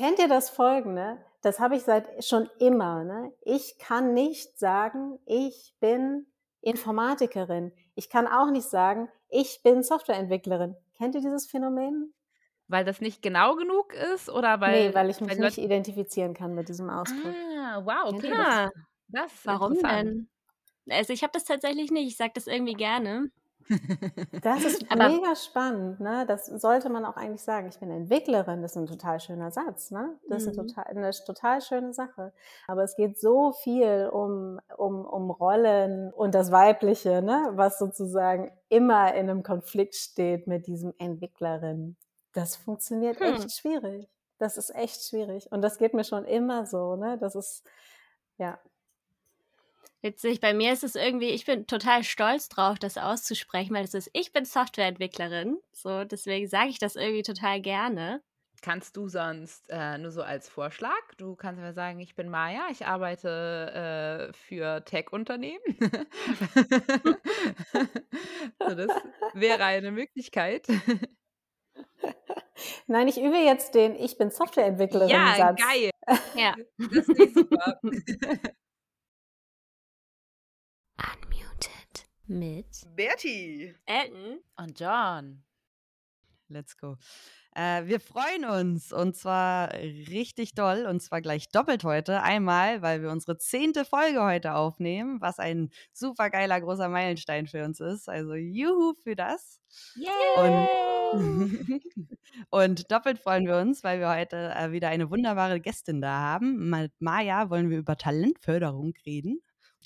Kennt ihr das folgende? Das habe ich seit schon immer. Ne? Ich kann nicht sagen, ich bin Informatikerin. Ich kann auch nicht sagen, ich bin Softwareentwicklerin. Kennt ihr dieses Phänomen? Weil das nicht genau genug ist oder weil. Nee, weil ich mich nicht identifizieren kann mit diesem Ausdruck. Ah, wow, okay. Ja. Das, das Warum denn? Also ich habe das tatsächlich nicht. Ich sage das irgendwie gerne. Das ist Aber mega spannend, ne? Das sollte man auch eigentlich sagen. Ich bin Entwicklerin, das ist ein total schöner Satz, ne? Das mhm. ist eine total, eine total schöne Sache. Aber es geht so viel um, um, um Rollen und das Weibliche, ne? Was sozusagen immer in einem Konflikt steht mit diesem Entwicklerin. Das funktioniert hm. echt schwierig. Das ist echt schwierig. Und das geht mir schon immer so, ne? Das ist, ja, Witzig, bei mir ist es irgendwie, ich bin total stolz drauf, das auszusprechen, weil es ist, ich bin Softwareentwicklerin. So, deswegen sage ich das irgendwie total gerne. Kannst du sonst äh, nur so als Vorschlag, du kannst mir sagen, ich bin Maya, ich arbeite äh, für Tech-Unternehmen. so, das wäre eine Möglichkeit. Nein, ich übe jetzt den Ich bin Softwareentwicklerin. Ja, Satz. geil. Ja. Das ist super. Mit Bertie, Elton und John. Let's go. Äh, wir freuen uns und zwar richtig doll und zwar gleich doppelt heute. Einmal, weil wir unsere zehnte Folge heute aufnehmen, was ein super geiler großer Meilenstein für uns ist. Also juhu für das. Yay! Und, und doppelt freuen wir uns, weil wir heute äh, wieder eine wunderbare Gästin da haben. Mit Maja wollen wir über Talentförderung reden.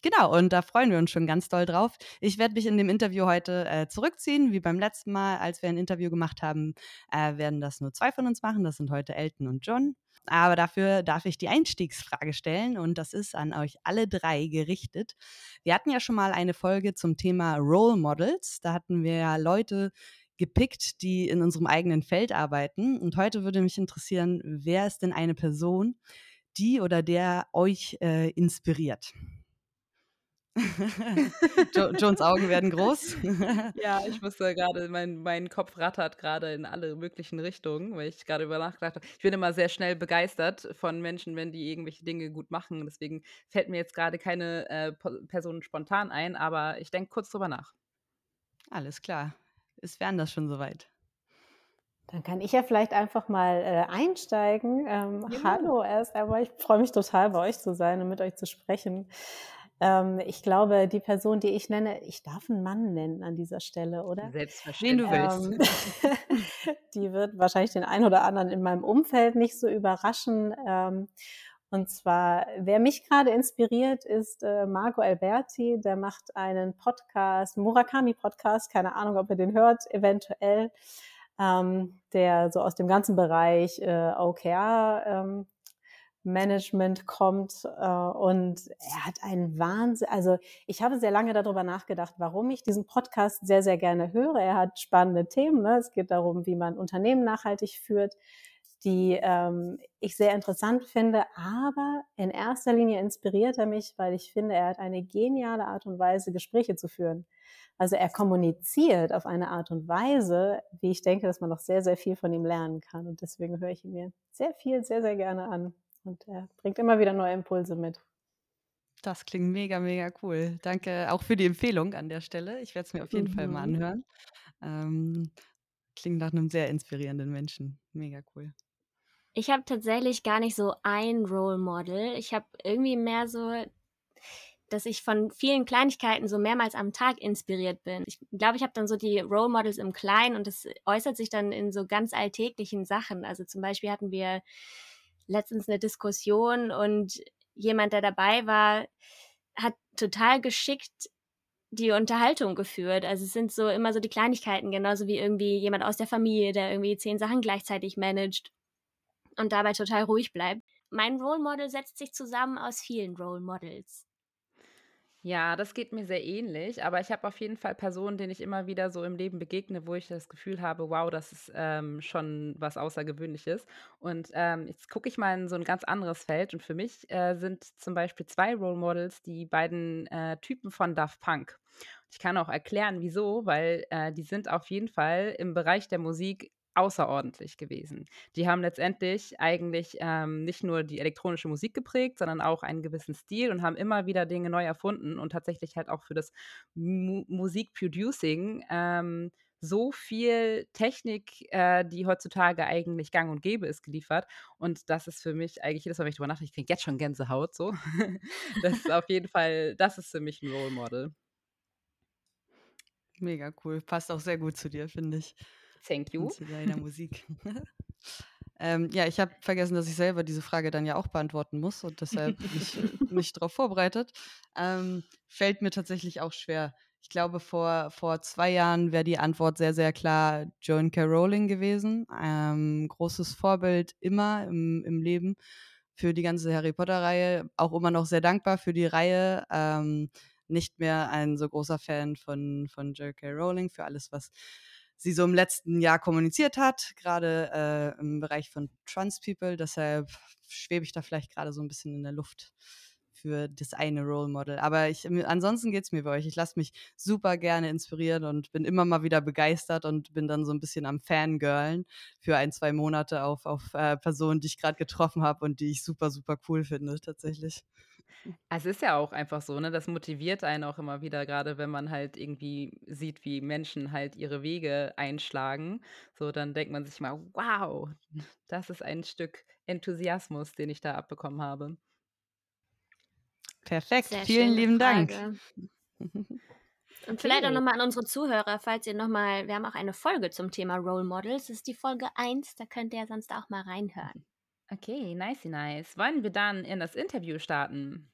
Genau, und da freuen wir uns schon ganz doll drauf. Ich werde mich in dem Interview heute äh, zurückziehen, wie beim letzten Mal, als wir ein Interview gemacht haben, äh, werden das nur zwei von uns machen. Das sind heute Elton und John. Aber dafür darf ich die Einstiegsfrage stellen und das ist an euch alle drei gerichtet. Wir hatten ja schon mal eine Folge zum Thema Role Models. Da hatten wir ja Leute gepickt, die in unserem eigenen Feld arbeiten. Und heute würde mich interessieren, wer ist denn eine Person, die oder der euch äh, inspiriert? jo Jones Augen werden groß. ja, ich musste gerade, mein, mein Kopf rattert gerade in alle möglichen Richtungen, weil ich gerade über nachgedacht habe. Ich bin immer sehr schnell begeistert von Menschen, wenn die irgendwelche Dinge gut machen. Deswegen fällt mir jetzt gerade keine äh, Person spontan ein, aber ich denke kurz drüber nach. Alles klar. Ist wären das schon soweit. Dann kann ich ja vielleicht einfach mal äh, einsteigen. Ähm, ja. Hallo erst einmal. Ich freue mich total, bei euch zu sein und mit euch zu sprechen. Ähm, ich glaube, die Person, die ich nenne, ich darf einen Mann nennen an dieser Stelle, oder? Selbstverständlich. Wen du willst. Ähm, die wird wahrscheinlich den einen oder anderen in meinem Umfeld nicht so überraschen. Ähm, und zwar, wer mich gerade inspiriert, ist äh, Marco Alberti. Der macht einen Podcast, Murakami Podcast. Keine Ahnung, ob ihr den hört, eventuell. Ähm, der so aus dem ganzen Bereich äh, OKR ähm, Management kommt äh, und er hat einen Wahnsinn. Also ich habe sehr lange darüber nachgedacht, warum ich diesen Podcast sehr, sehr gerne höre. Er hat spannende Themen. Ne? Es geht darum, wie man Unternehmen nachhaltig führt, die ähm, ich sehr interessant finde. Aber in erster Linie inspiriert er mich, weil ich finde, er hat eine geniale Art und Weise, Gespräche zu führen. Also er kommuniziert auf eine Art und Weise, wie ich denke, dass man noch sehr, sehr viel von ihm lernen kann. Und deswegen höre ich ihn mir sehr viel, sehr, sehr gerne an. Und er bringt immer wieder neue Impulse mit. Das klingt mega, mega cool. Danke auch für die Empfehlung an der Stelle. Ich werde es mir auf jeden mhm. Fall mal mhm. anhören. Ähm, klingt nach einem sehr inspirierenden Menschen. Mega cool. Ich habe tatsächlich gar nicht so ein Role Model. Ich habe irgendwie mehr so, dass ich von vielen Kleinigkeiten so mehrmals am Tag inspiriert bin. Ich glaube, ich habe dann so die Role Models im Kleinen und das äußert sich dann in so ganz alltäglichen Sachen. Also zum Beispiel hatten wir letztens eine Diskussion und jemand, der dabei war, hat total geschickt die Unterhaltung geführt. Also es sind so immer so die Kleinigkeiten, genauso wie irgendwie jemand aus der Familie, der irgendwie zehn Sachen gleichzeitig managt und dabei total ruhig bleibt. Mein Role Model setzt sich zusammen aus vielen Role Models. Ja, das geht mir sehr ähnlich, aber ich habe auf jeden Fall Personen, denen ich immer wieder so im Leben begegne, wo ich das Gefühl habe, wow, das ist ähm, schon was Außergewöhnliches. Und ähm, jetzt gucke ich mal in so ein ganz anderes Feld und für mich äh, sind zum Beispiel zwei Role Models die beiden äh, Typen von Daft Punk. Ich kann auch erklären, wieso, weil äh, die sind auf jeden Fall im Bereich der Musik außerordentlich gewesen. Die haben letztendlich eigentlich ähm, nicht nur die elektronische Musik geprägt, sondern auch einen gewissen Stil und haben immer wieder Dinge neu erfunden und tatsächlich halt auch für das Mu Musikproducing ähm, so viel Technik, äh, die heutzutage eigentlich gang und gäbe ist, geliefert. Und das ist für mich eigentlich jedes Mal, wenn ich drüber nachdenke, ich kriege jetzt schon Gänsehaut so. das ist auf jeden Fall, das ist für mich ein Role Model. Mega cool. Passt auch sehr gut zu dir, finde ich. Thank you. Und zu deiner Musik. ähm, ja, ich habe vergessen, dass ich selber diese Frage dann ja auch beantworten muss und deshalb mich nicht darauf vorbereitet. Ähm, fällt mir tatsächlich auch schwer. Ich glaube, vor, vor zwei Jahren wäre die Antwort sehr, sehr klar Joan K. Rowling gewesen. Ähm, großes Vorbild immer im, im Leben für die ganze Harry Potter-Reihe. Auch immer noch sehr dankbar für die Reihe. Ähm, nicht mehr ein so großer Fan von, von J.K. Rowling für alles, was sie so im letzten Jahr kommuniziert hat, gerade äh, im Bereich von Trans People. Deshalb schwebe ich da vielleicht gerade so ein bisschen in der Luft für das eine Role Model. Aber ich, ansonsten geht es mir bei euch. Ich lasse mich super gerne inspirieren und bin immer mal wieder begeistert und bin dann so ein bisschen am Fangirlen für ein, zwei Monate auf, auf äh, Personen, die ich gerade getroffen habe und die ich super, super cool finde, tatsächlich. Es ist ja auch einfach so, ne? Das motiviert einen auch immer wieder, gerade wenn man halt irgendwie sieht, wie Menschen halt ihre Wege einschlagen. So, dann denkt man sich mal, wow, das ist ein Stück Enthusiasmus, den ich da abbekommen habe. Perfekt, Sehr vielen lieben Frage. Dank. Und vielleicht auch nochmal an unsere Zuhörer, falls ihr nochmal, wir haben auch eine Folge zum Thema Role Models, das ist die Folge 1, da könnt ihr sonst auch mal reinhören. Okay, nice, nice. Wollen wir dann in das Interview starten?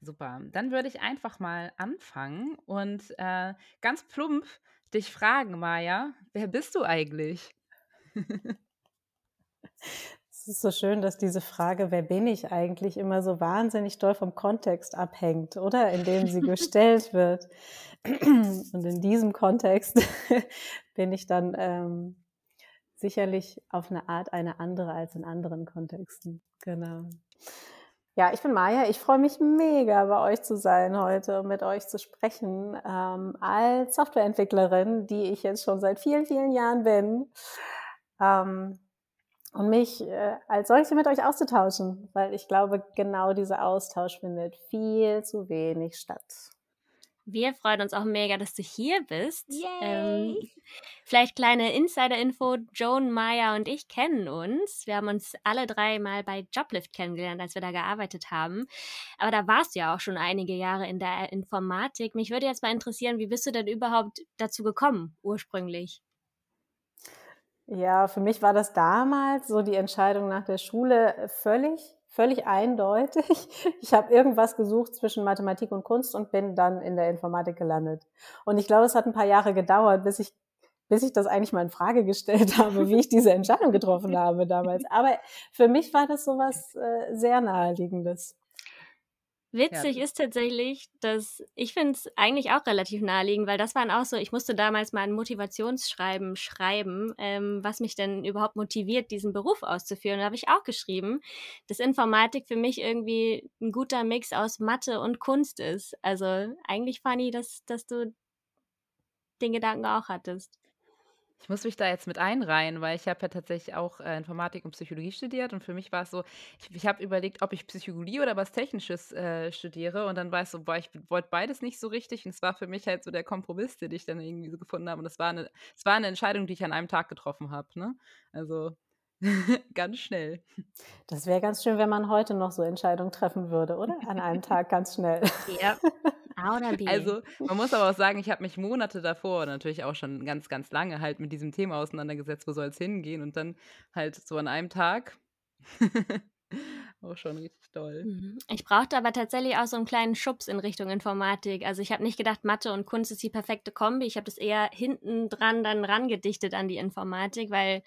Super, dann würde ich einfach mal anfangen und äh, ganz plump dich fragen, Maja, wer bist du eigentlich? Es ist so schön, dass diese Frage, wer bin ich eigentlich, immer so wahnsinnig doll vom Kontext abhängt, oder? In dem sie gestellt wird. Und in diesem Kontext bin ich dann ähm, sicherlich auf eine Art eine andere als in anderen Kontexten. Genau. Ja, ich bin Maja. Ich freue mich mega, bei euch zu sein heute und mit euch zu sprechen. Ähm, als Softwareentwicklerin, die ich jetzt schon seit vielen, vielen Jahren bin. Ähm, und mich äh, als solche mit euch auszutauschen, weil ich glaube, genau dieser Austausch findet viel zu wenig statt. Wir freuen uns auch mega, dass du hier bist. Ähm, vielleicht kleine Insider-Info. Joan, Maya und ich kennen uns. Wir haben uns alle drei mal bei Joblift kennengelernt, als wir da gearbeitet haben. Aber da warst du ja auch schon einige Jahre in der Informatik. Mich würde jetzt mal interessieren, wie bist du denn überhaupt dazu gekommen, ursprünglich? Ja, für mich war das damals so die Entscheidung nach der Schule völlig, völlig eindeutig. Ich habe irgendwas gesucht zwischen Mathematik und Kunst und bin dann in der Informatik gelandet. Und ich glaube, es hat ein paar Jahre gedauert, bis ich bis ich das eigentlich mal in Frage gestellt habe, wie ich diese Entscheidung getroffen habe damals. Aber für mich war das so was äh, sehr naheliegendes. Witzig ja. ist tatsächlich, dass ich finde es eigentlich auch relativ naheliegend, weil das waren auch so, ich musste damals mal ein Motivationsschreiben schreiben, ähm, was mich denn überhaupt motiviert, diesen Beruf auszuführen. Da habe ich auch geschrieben, dass Informatik für mich irgendwie ein guter Mix aus Mathe und Kunst ist. Also eigentlich funny, dass, dass du den Gedanken auch hattest. Ich muss mich da jetzt mit einreihen, weil ich habe ja tatsächlich auch äh, Informatik und Psychologie studiert und für mich war es so, ich, ich habe überlegt, ob ich Psychologie oder was Technisches äh, studiere und dann war es so, boah, ich wollte beides nicht so richtig und es war für mich halt so der Kompromiss, den ich dann irgendwie so gefunden habe und es war eine, es war eine Entscheidung, die ich an einem Tag getroffen habe, ne? Also ganz schnell. Das wäre ganz schön, wenn man heute noch so Entscheidungen treffen würde, oder? An einem Tag ganz schnell. Ja. A oder B? Also, man muss aber auch sagen, ich habe mich Monate davor, natürlich auch schon ganz, ganz lange halt mit diesem Thema auseinandergesetzt, wo soll es hingehen und dann halt so an einem Tag auch schon richtig doll. Mhm. Ich brauchte aber tatsächlich auch so einen kleinen Schubs in Richtung Informatik. Also ich habe nicht gedacht, Mathe und Kunst ist die perfekte Kombi. Ich habe das eher hinten dran dann rangedichtet an die Informatik, weil,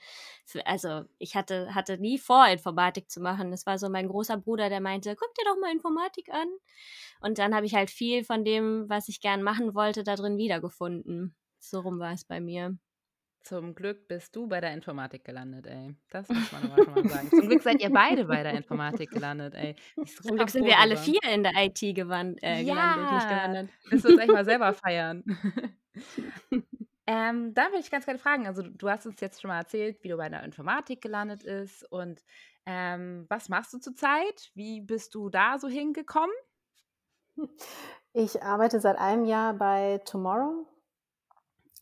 also ich hatte, hatte nie vor, Informatik zu machen. Das war so mein großer Bruder, der meinte, guck dir doch mal Informatik an. Und dann habe ich halt viel von dem, was ich gern machen wollte, da drin wiedergefunden. So rum war es bei mir. Zum Glück bist du bei der Informatik gelandet, ey. Das muss man aber schon mal sagen. Zum Glück seid ihr beide bei der Informatik gelandet, ey. Zum Glück sind wir alle vier in der IT gewandt, äh, ja. gelandet, nicht gelandet. Müssen wir uns echt mal selber feiern. Ähm, da würde ich ganz gerne fragen, also du hast uns jetzt schon mal erzählt, wie du bei der Informatik gelandet ist und ähm, was machst du zurzeit? Wie bist du da so hingekommen? Ich arbeite seit einem Jahr bei Tomorrow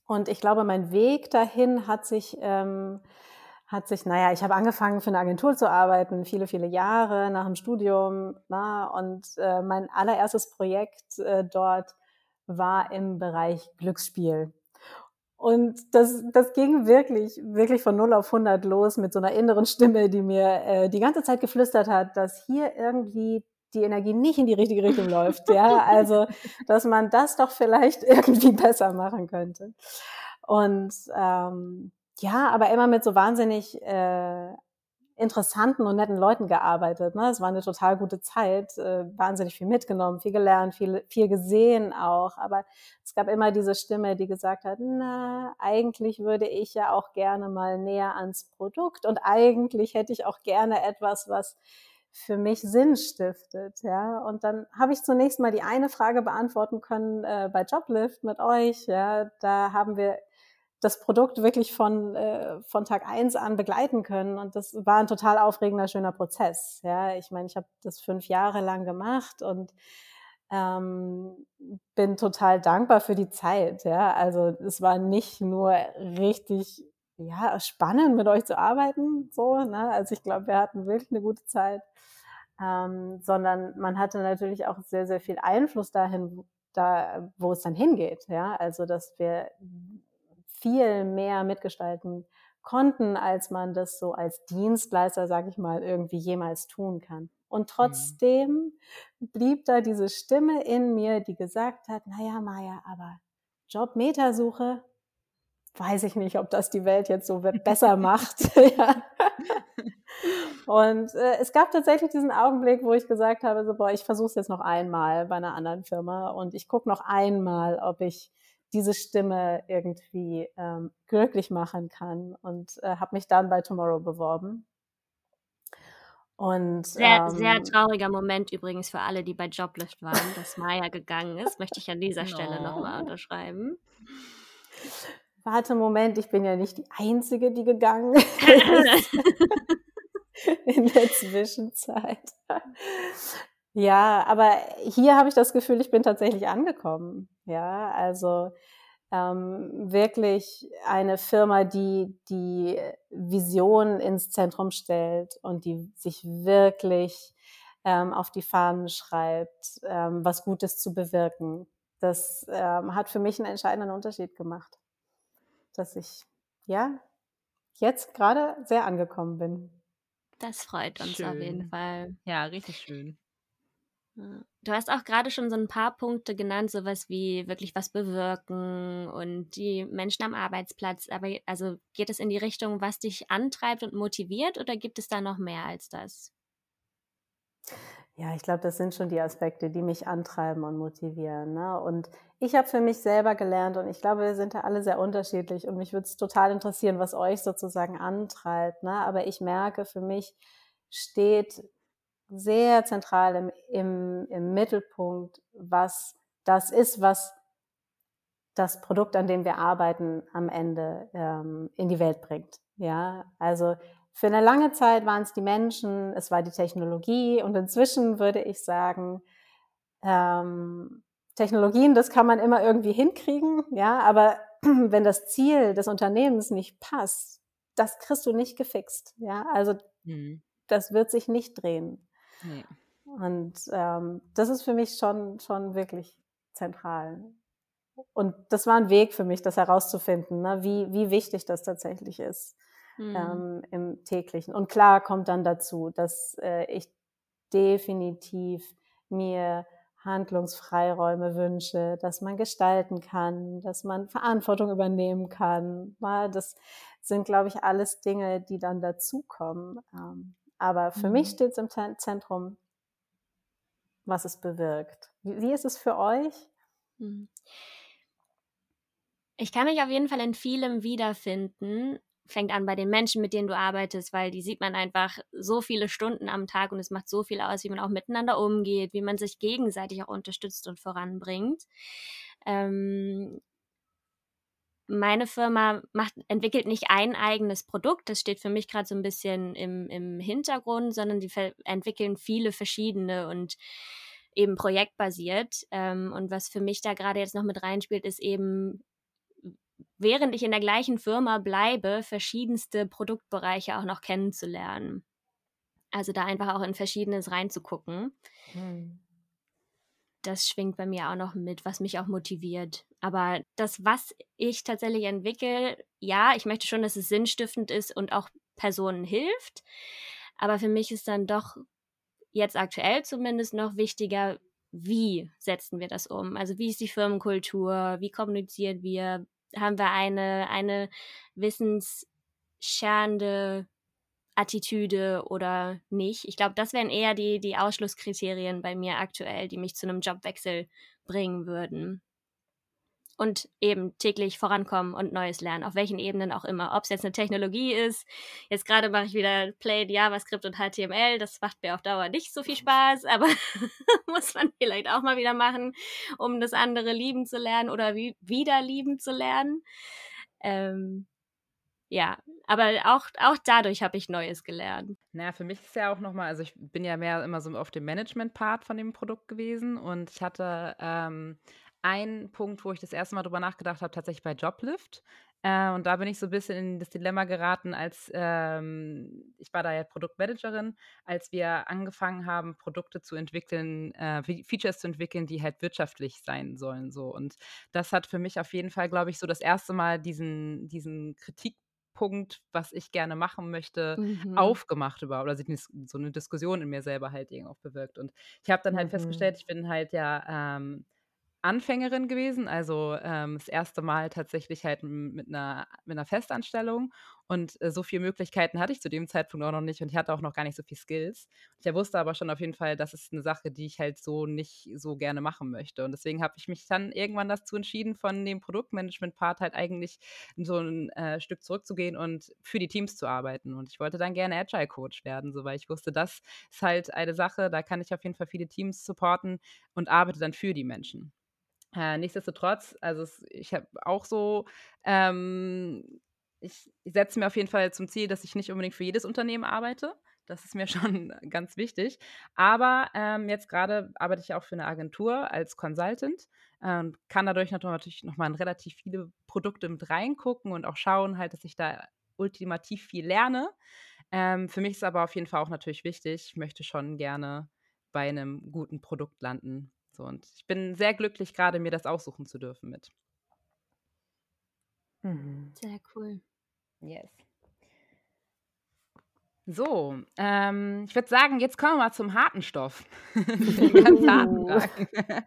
und ich glaube, mein Weg dahin hat sich, ähm, hat sich, naja, ich habe angefangen für eine Agentur zu arbeiten, viele, viele Jahre nach dem Studium. Na, und äh, mein allererstes Projekt äh, dort war im Bereich Glücksspiel. Und das, das ging wirklich, wirklich von 0 auf 100 los mit so einer inneren Stimme, die mir äh, die ganze Zeit geflüstert hat, dass hier irgendwie die Energie nicht in die richtige Richtung läuft. Ja, also, dass man das doch vielleicht irgendwie besser machen könnte. Und ähm, ja, aber immer mit so wahnsinnig äh, interessanten und netten Leuten gearbeitet. Ne? Es war eine total gute Zeit, äh, wahnsinnig viel mitgenommen, viel gelernt, viel, viel gesehen auch. Aber es gab immer diese Stimme, die gesagt hat, na, eigentlich würde ich ja auch gerne mal näher ans Produkt und eigentlich hätte ich auch gerne etwas, was für mich Sinn stiftet, ja. Und dann habe ich zunächst mal die eine Frage beantworten können äh, bei Joblift mit euch, ja. Da haben wir das Produkt wirklich von, äh, von Tag eins an begleiten können. Und das war ein total aufregender, schöner Prozess. Ja, ich meine, ich habe das fünf Jahre lang gemacht und ähm, bin total dankbar für die Zeit. Ja, also es war nicht nur richtig ja, spannend, mit euch zu arbeiten, so, ne? Also ich glaube, wir hatten wirklich eine gute Zeit. Ähm, sondern man hatte natürlich auch sehr, sehr viel Einfluss dahin, da, wo es dann hingeht. Ja, also dass wir viel mehr mitgestalten konnten, als man das so als Dienstleister, sage ich mal, irgendwie jemals tun kann. Und mhm. trotzdem mhm. blieb da diese Stimme in mir, die gesagt hat, naja, Maja, aber Job-Metasuche, weiß ich nicht, ob das die Welt jetzt so besser macht. ja. Und äh, es gab tatsächlich diesen Augenblick, wo ich gesagt habe, so, boah, ich versuche es jetzt noch einmal bei einer anderen Firma und ich gucke noch einmal, ob ich diese Stimme irgendwie ähm, glücklich machen kann und äh, habe mich dann bei Tomorrow beworben. Und, sehr, ähm, sehr trauriger Moment übrigens für alle, die bei Joblift waren, dass Maya gegangen ist. Möchte ich an dieser no. Stelle nochmal unterschreiben. Warte, Moment, ich bin ja nicht die Einzige, die gegangen ist. in der Zwischenzeit. Ja, aber hier habe ich das Gefühl, ich bin tatsächlich angekommen. Ja, also ähm, wirklich eine Firma, die die Vision ins Zentrum stellt und die sich wirklich ähm, auf die Fahnen schreibt, ähm, was Gutes zu bewirken. Das ähm, hat für mich einen entscheidenden Unterschied gemacht, dass ich ja jetzt gerade sehr angekommen bin. Das freut uns schön. auf jeden Fall. Ja, richtig schön. Du hast auch gerade schon so ein paar Punkte genannt, sowas wie wirklich was bewirken und die Menschen am Arbeitsplatz. Aber also geht es in die Richtung, was dich antreibt und motiviert oder gibt es da noch mehr als das? Ja, ich glaube, das sind schon die Aspekte, die mich antreiben und motivieren. Ne? Und ich habe für mich selber gelernt und ich glaube, wir sind da alle sehr unterschiedlich und mich würde es total interessieren, was euch sozusagen antreibt. Ne? Aber ich merke, für mich steht sehr zentral im, im, im Mittelpunkt, was das ist, was das Produkt, an dem wir arbeiten, am Ende ähm, in die Welt bringt. Ja, also für eine lange Zeit waren es die Menschen, es war die Technologie und inzwischen würde ich sagen, ähm, Technologien, das kann man immer irgendwie hinkriegen, ja, aber wenn das Ziel des Unternehmens nicht passt, das kriegst du nicht gefixt, ja, also mhm. das wird sich nicht drehen. Nee. Und ähm, das ist für mich schon, schon wirklich zentral. Und das war ein Weg für mich, das herauszufinden, ne, wie, wie wichtig das tatsächlich ist mhm. ähm, im täglichen. Und klar kommt dann dazu, dass äh, ich definitiv mir Handlungsfreiräume wünsche, dass man gestalten kann, dass man Verantwortung übernehmen kann. Das sind, glaube ich, alles Dinge, die dann dazukommen. Ähm, aber für mhm. mich steht es im Zentrum, was es bewirkt. Wie, ist es für euch? Mhm. Ich kann mich auf jeden Fall in vielem wiederfinden fängt an bei den Menschen, mit denen du arbeitest, weil die sieht man einfach so viele Stunden am Tag und es macht so viel aus, wie man auch miteinander umgeht, wie man sich gegenseitig auch unterstützt und voranbringt. Ähm, meine Firma macht, entwickelt nicht ein eigenes Produkt, das steht für mich gerade so ein bisschen im, im Hintergrund, sondern die entwickeln viele verschiedene und eben projektbasiert. Ähm, und was für mich da gerade jetzt noch mit reinspielt, ist eben, während ich in der gleichen Firma bleibe, verschiedenste Produktbereiche auch noch kennenzulernen. Also da einfach auch in Verschiedenes reinzugucken. Hm das schwingt bei mir auch noch mit, was mich auch motiviert. Aber das, was ich tatsächlich entwickle, ja, ich möchte schon, dass es sinnstiftend ist und auch Personen hilft. Aber für mich ist dann doch jetzt aktuell zumindest noch wichtiger, wie setzen wir das um? Also wie ist die Firmenkultur? Wie kommunizieren wir? Haben wir eine, eine wissensschernde Attitüde oder nicht. Ich glaube, das wären eher die, die Ausschlusskriterien bei mir aktuell, die mich zu einem Jobwechsel bringen würden. Und eben täglich vorankommen und Neues lernen, auf welchen Ebenen auch immer. Ob es jetzt eine Technologie ist, jetzt gerade mache ich wieder Play JavaScript und HTML, das macht mir auf Dauer nicht so viel Spaß, aber muss man vielleicht auch mal wieder machen, um das andere lieben zu lernen oder wie, wieder lieben zu lernen. Ähm, ja, aber auch, auch dadurch habe ich Neues gelernt. Naja, für mich ist ja auch nochmal, also ich bin ja mehr immer so auf dem Management-Part von dem Produkt gewesen und ich hatte ähm, einen Punkt, wo ich das erste Mal drüber nachgedacht habe, tatsächlich bei Joblift. Äh, und da bin ich so ein bisschen in das Dilemma geraten, als ähm, ich war da ja Produktmanagerin, als wir angefangen haben, Produkte zu entwickeln, äh, Features zu entwickeln, die halt wirtschaftlich sein sollen. So. Und das hat für mich auf jeden Fall, glaube ich, so das erste Mal diesen, diesen Kritik Punkt, was ich gerne machen möchte, mhm. aufgemacht überhaupt. Also so eine Diskussion in mir selber halt irgendwie auch bewirkt. Und ich habe dann halt mhm. festgestellt, ich bin halt ja ähm, Anfängerin gewesen, also ähm, das erste Mal tatsächlich halt mit einer, mit einer Festanstellung. Und äh, so viele Möglichkeiten hatte ich zu dem Zeitpunkt auch noch nicht und ich hatte auch noch gar nicht so viel Skills. Ich wusste aber schon auf jeden Fall, das ist eine Sache, die ich halt so nicht so gerne machen möchte. Und deswegen habe ich mich dann irgendwann dazu entschieden, von dem Produktmanagement-Part halt eigentlich so ein äh, Stück zurückzugehen und für die Teams zu arbeiten. Und ich wollte dann gerne Agile-Coach werden, so weil ich wusste, das ist halt eine Sache, da kann ich auf jeden Fall viele Teams supporten und arbeite dann für die Menschen. Äh, nichtsdestotrotz, also es, ich habe auch so, ähm, ich, ich setze mir auf jeden Fall zum Ziel, dass ich nicht unbedingt für jedes Unternehmen arbeite. Das ist mir schon ganz wichtig. Aber ähm, jetzt gerade arbeite ich auch für eine Agentur als Consultant und äh, kann dadurch natürlich nochmal in relativ viele Produkte mit reingucken und auch schauen, halt, dass ich da ultimativ viel lerne. Ähm, für mich ist aber auf jeden Fall auch natürlich wichtig, ich möchte schon gerne bei einem guten Produkt landen, so, und ich bin sehr glücklich, gerade mir das aussuchen zu dürfen mit. Mhm. Sehr cool. Yes. So, ähm, ich würde sagen, jetzt kommen wir mal zum harten Stoff. ganz harten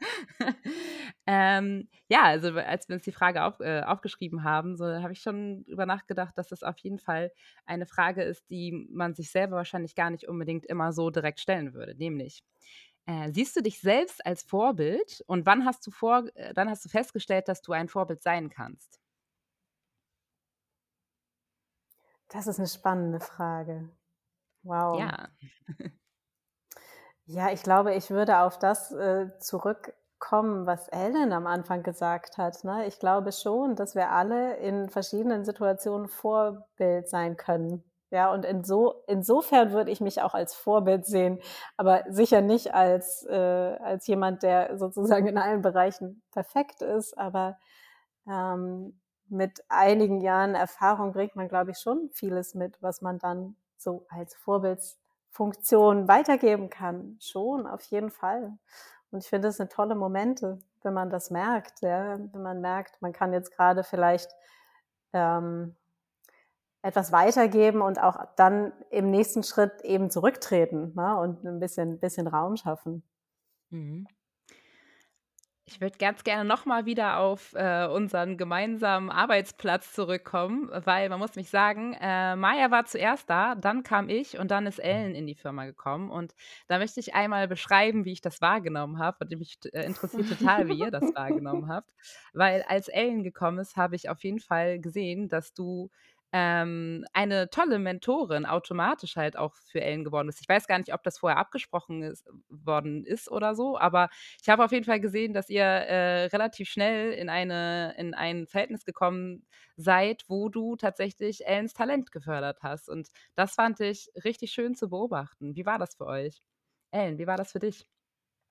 ähm, ja, also als wir uns die Frage auf, äh, aufgeschrieben haben, so habe ich schon darüber nachgedacht, dass das auf jeden Fall eine Frage ist, die man sich selber wahrscheinlich gar nicht unbedingt immer so direkt stellen würde. Nämlich, äh, siehst du dich selbst als Vorbild und wann hast du vor, äh, dann hast du festgestellt, dass du ein Vorbild sein kannst? Das ist eine spannende Frage. Wow. Ja. ja, ich glaube, ich würde auf das äh, zurückkommen, was Ellen am Anfang gesagt hat. Ne? Ich glaube schon, dass wir alle in verschiedenen Situationen Vorbild sein können. Ja, und inso, insofern würde ich mich auch als Vorbild sehen, aber sicher nicht als, äh, als jemand, der sozusagen in allen Bereichen perfekt ist, aber ähm, mit einigen Jahren Erfahrung bringt man, glaube ich, schon vieles mit, was man dann so als Vorbildsfunktion weitergeben kann. Schon, auf jeden Fall. Und ich finde es eine tolle Momente, wenn man das merkt, ja? wenn man merkt, man kann jetzt gerade vielleicht ähm, etwas weitergeben und auch dann im nächsten Schritt eben zurücktreten ne? und ein bisschen, bisschen Raum schaffen. Mhm. Ich würde ganz gerne nochmal wieder auf äh, unseren gemeinsamen Arbeitsplatz zurückkommen, weil man muss mich sagen, äh, Maya war zuerst da, dann kam ich und dann ist Ellen in die Firma gekommen. Und da möchte ich einmal beschreiben, wie ich das wahrgenommen habe. Und mich äh, interessiert total, wie ihr das wahrgenommen habt. Weil als Ellen gekommen ist, habe ich auf jeden Fall gesehen, dass du ähm, eine tolle Mentorin automatisch halt auch für Ellen geworden ist. Ich weiß gar nicht, ob das vorher abgesprochen ist, worden ist oder so, aber ich habe auf jeden Fall gesehen, dass ihr äh, relativ schnell in, eine, in ein Verhältnis gekommen seid, wo du tatsächlich Ellens Talent gefördert hast. Und das fand ich richtig schön zu beobachten. Wie war das für euch? Ellen, wie war das für dich?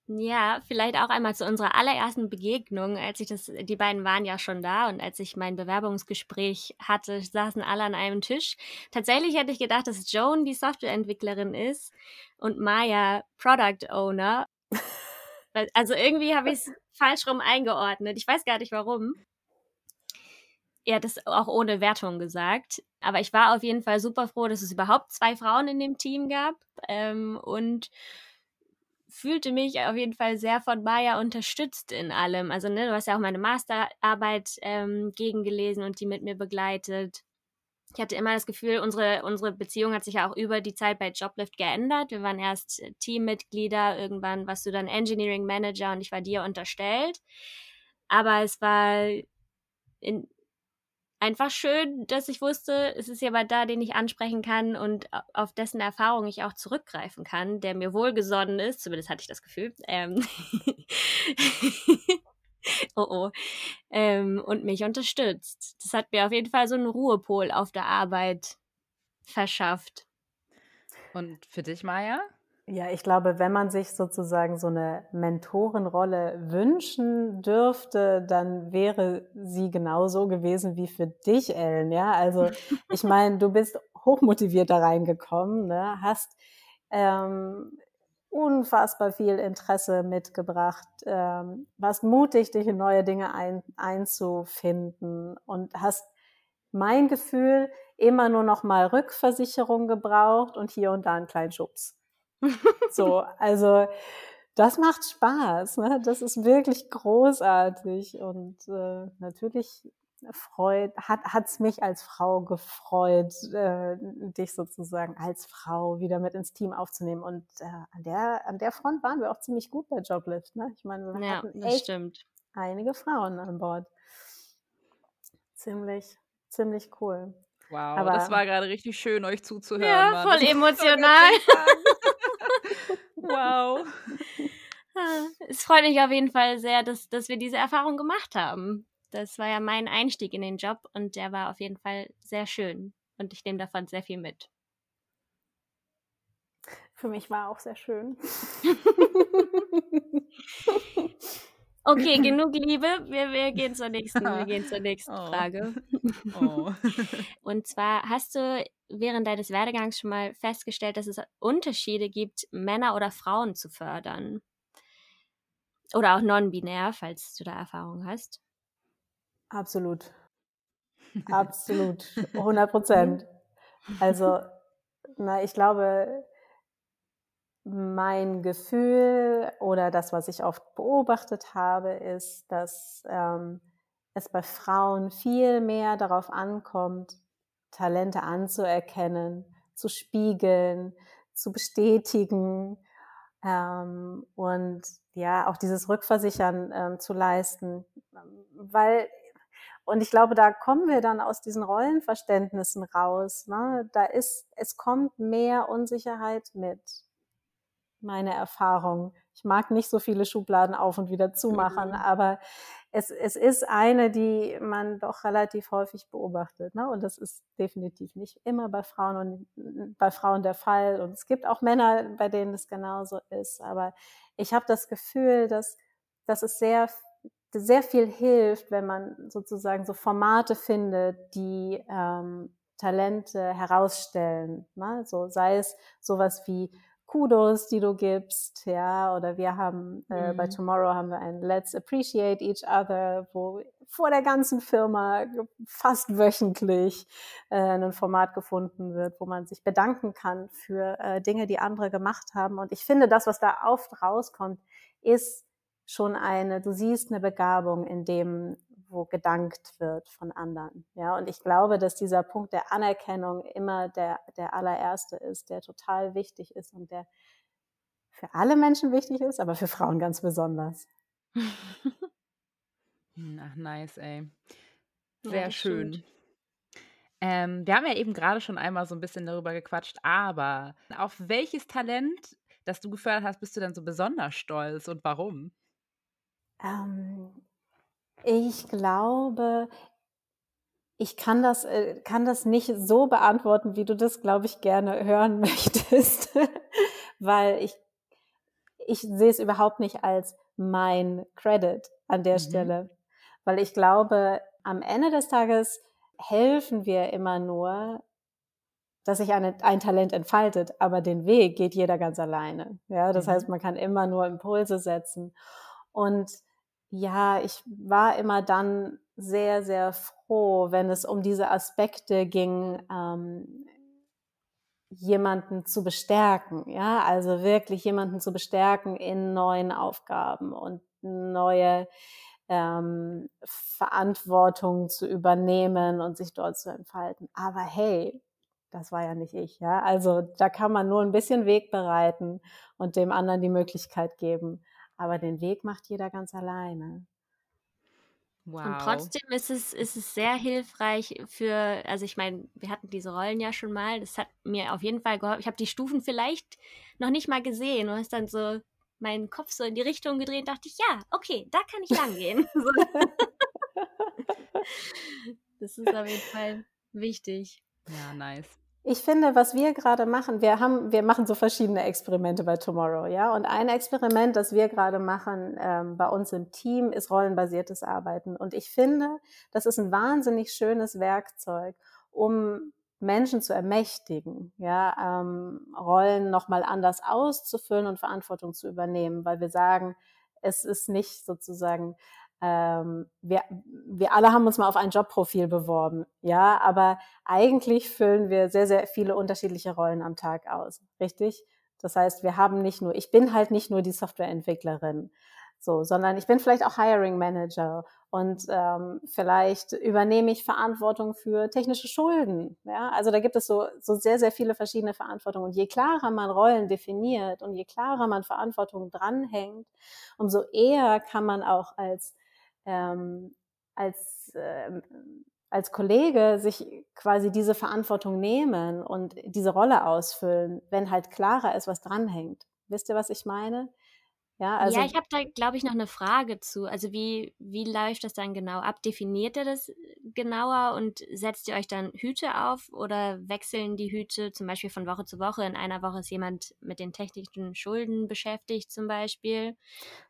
Ja, vielleicht auch einmal zu unserer allerersten Begegnung, als ich das, die beiden waren ja schon da und als ich mein Bewerbungsgespräch hatte, saßen alle an einem Tisch. Tatsächlich hätte ich gedacht, dass Joan die Softwareentwicklerin ist und Maya Product Owner. Also irgendwie habe ich es falsch rum eingeordnet. Ich weiß gar nicht warum. Er hat es auch ohne Wertung gesagt. Aber ich war auf jeden Fall super froh, dass es überhaupt zwei Frauen in dem Team gab. Ähm, und fühlte mich auf jeden Fall sehr von Maya unterstützt in allem. Also, ne, du hast ja auch meine Masterarbeit ähm, gegengelesen und die mit mir begleitet. Ich hatte immer das Gefühl, unsere, unsere Beziehung hat sich ja auch über die Zeit bei Joblift geändert. Wir waren erst Teammitglieder, irgendwann warst du dann Engineering Manager und ich war dir unterstellt. Aber es war in, einfach schön, dass ich wusste, es ist jemand da, den ich ansprechen kann und auf dessen Erfahrung ich auch zurückgreifen kann, der mir wohlgesonnen ist, zumindest hatte ich das Gefühl. Ähm oh oh. Ähm, und mich unterstützt. Das hat mir auf jeden Fall so einen Ruhepol auf der Arbeit verschafft. Und für dich, Maya? Ja, ich glaube, wenn man sich sozusagen so eine Mentorenrolle wünschen dürfte, dann wäre sie genauso gewesen wie für dich, Ellen. Ja, also ich meine, du bist hochmotiviert da reingekommen, ne? hast ähm, unfassbar viel Interesse mitgebracht, ähm, warst mutig, dich in neue Dinge ein, einzufinden und hast mein Gefühl immer nur noch mal Rückversicherung gebraucht und hier und da einen kleinen Schubs. So, also das macht Spaß. Ne? Das ist wirklich großartig und äh, natürlich freut, hat es mich als Frau gefreut, äh, dich sozusagen als Frau wieder mit ins Team aufzunehmen. Und äh, an, der, an der Front waren wir auch ziemlich gut bei Joblift. Ne? Ich meine, wir ja, hatten echt stimmt. einige Frauen an Bord. Ziemlich, ziemlich cool. Wow, Aber, das war gerade richtig schön, euch zuzuhören. Ja, Mann. voll emotional. wow. Es freut mich auf jeden Fall sehr, dass, dass wir diese Erfahrung gemacht haben. Das war ja mein Einstieg in den Job und der war auf jeden Fall sehr schön. Und ich nehme davon sehr viel mit. Für mich war auch sehr schön. Okay, genug Liebe. Wir, wir gehen zur nächsten, wir gehen zur nächsten oh. Frage. Oh. Und zwar hast du während deines Werdegangs schon mal festgestellt, dass es Unterschiede gibt, Männer oder Frauen zu fördern? Oder auch non-binär, falls du da Erfahrung hast? Absolut. Absolut. 100 Prozent. Also, na, ich glaube, mein Gefühl oder das, was ich oft beobachtet habe, ist, dass ähm, es bei Frauen viel mehr darauf ankommt, Talente anzuerkennen, zu spiegeln, zu bestätigen ähm, und ja, auch dieses Rückversichern ähm, zu leisten. Weil, und ich glaube, da kommen wir dann aus diesen Rollenverständnissen raus. Ne? Da ist, es kommt mehr Unsicherheit mit meine Erfahrung. Ich mag nicht so viele Schubladen auf und wieder zumachen, mhm. aber es, es ist eine, die man doch relativ häufig beobachtet. Ne? Und das ist definitiv nicht immer bei Frauen und bei Frauen der Fall. Und es gibt auch Männer, bei denen es genauso ist. Aber ich habe das Gefühl, dass, dass es sehr, sehr viel hilft, wenn man sozusagen so Formate findet, die ähm, Talente herausstellen. Ne? So sei es sowas wie Kudos, die du gibst, ja, oder wir haben äh, mhm. bei Tomorrow haben wir ein Let's Appreciate Each Other, wo vor der ganzen Firma fast wöchentlich äh, ein Format gefunden wird, wo man sich bedanken kann für äh, Dinge, die andere gemacht haben. Und ich finde, das, was da oft rauskommt, ist schon eine, du siehst eine Begabung in dem, wo gedankt wird von anderen. Ja, und ich glaube, dass dieser Punkt der Anerkennung immer der, der allererste ist, der total wichtig ist und der für alle Menschen wichtig ist, aber für Frauen ganz besonders. Ach, nice, ey. Sehr ja, schön. Ähm, wir haben ja eben gerade schon einmal so ein bisschen darüber gequatscht, aber auf welches Talent, das du gefördert hast, bist du denn so besonders stolz und warum? Ähm, ich glaube, ich kann das, äh, kann das nicht so beantworten, wie du das, glaube ich, gerne hören möchtest, weil ich, ich sehe es überhaupt nicht als mein Credit an der Mhm. Stelle, weil ich glaube, am Ende des Tages helfen wir immer nur, dass sich eine, ein Talent entfaltet, aber den Weg geht jeder ganz alleine. Ja, das Mhm. heißt, man kann immer nur Impulse setzen. Und ja, ich war immer dann sehr, sehr froh, wenn es um diese Aspekte ging, ähm, jemanden zu bestärken. Ja, also wirklich jemanden zu bestärken in neuen Aufgaben und neue ähm, Verantwortung zu übernehmen und sich dort zu entfalten. Aber hey, das war ja nicht ich, ja. Also da kann man nur ein bisschen Weg bereiten und dem anderen die Möglichkeit geben. Aber den Weg macht jeder ganz alleine. Wow. Und trotzdem ist es, ist es sehr hilfreich für, also ich meine, wir hatten diese Rollen ja schon mal, das hat mir auf jeden Fall geholfen. Ich habe die Stufen vielleicht noch nicht mal gesehen und hast dann so meinen Kopf so in die Richtung gedreht, dachte ich, ja, okay, da kann ich lang gehen. Das ist auf jeden Fall wichtig. Ja, nice. Ich finde, was wir gerade machen, wir haben, wir machen so verschiedene Experimente bei Tomorrow, ja. Und ein Experiment, das wir gerade machen ähm, bei uns im Team, ist rollenbasiertes Arbeiten. Und ich finde, das ist ein wahnsinnig schönes Werkzeug, um Menschen zu ermächtigen, ja, ähm, Rollen nochmal anders auszufüllen und Verantwortung zu übernehmen, weil wir sagen, es ist nicht sozusagen ähm, wir, wir alle haben uns mal auf ein Jobprofil beworben, ja, aber eigentlich füllen wir sehr, sehr viele unterschiedliche Rollen am Tag aus, richtig? Das heißt, wir haben nicht nur, ich bin halt nicht nur die Softwareentwicklerin, so, sondern ich bin vielleicht auch Hiring Manager und ähm, vielleicht übernehme ich Verantwortung für technische Schulden. Ja? Also da gibt es so, so sehr, sehr viele verschiedene Verantwortungen. Und je klarer man Rollen definiert und je klarer man Verantwortung dranhängt, umso eher kann man auch als ähm, als, äh, als Kollege sich quasi diese Verantwortung nehmen und diese Rolle ausfüllen, wenn halt klarer ist, was dranhängt. Wisst ihr, was ich meine? Ja, also, ja ich habe da, glaube ich, noch eine Frage zu. Also wie, wie läuft das dann genau ab? Definiert ihr das genauer und setzt ihr euch dann Hüte auf oder wechseln die Hüte zum Beispiel von Woche zu Woche? In einer Woche ist jemand mit den technischen Schulden beschäftigt zum Beispiel.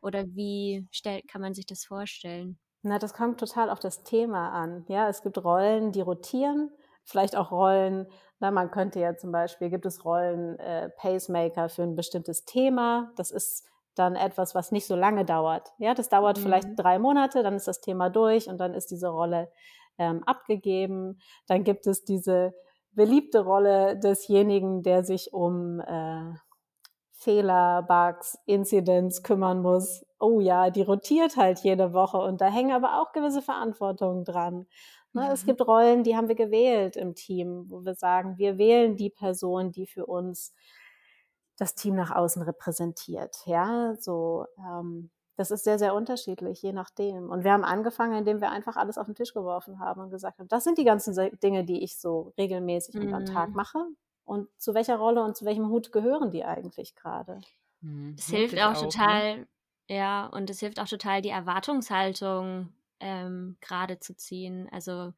Oder wie stell, kann man sich das vorstellen? Na, das kommt total auf das Thema an. Ja, es gibt Rollen, die rotieren, vielleicht auch Rollen, na, man könnte ja zum Beispiel, gibt es Rollen äh, Pacemaker für ein bestimmtes Thema. Das ist dann etwas, was nicht so lange dauert. Ja, das dauert mhm. vielleicht drei Monate, dann ist das Thema durch und dann ist diese Rolle ähm, abgegeben. Dann gibt es diese beliebte Rolle desjenigen, der sich um äh, Fehler, Bugs, Incidents kümmern muss. Oh ja, die rotiert halt jede Woche und da hängen aber auch gewisse Verantwortungen dran. Ne, mhm. Es gibt Rollen, die haben wir gewählt im Team, wo wir sagen, wir wählen die Person, die für uns das Team nach außen repräsentiert. Ja, so ähm, das ist sehr, sehr unterschiedlich, je nachdem. Und wir haben angefangen, indem wir einfach alles auf den Tisch geworfen haben und gesagt haben, das sind die ganzen Dinge, die ich so regelmäßig mhm. und am Tag mache. Und zu welcher Rolle und zu welchem Hut gehören die eigentlich gerade? Mhm. Es hilft auch, auch total, ne? ja, und es hilft auch total, die Erwartungshaltung ähm, gerade zu ziehen. Also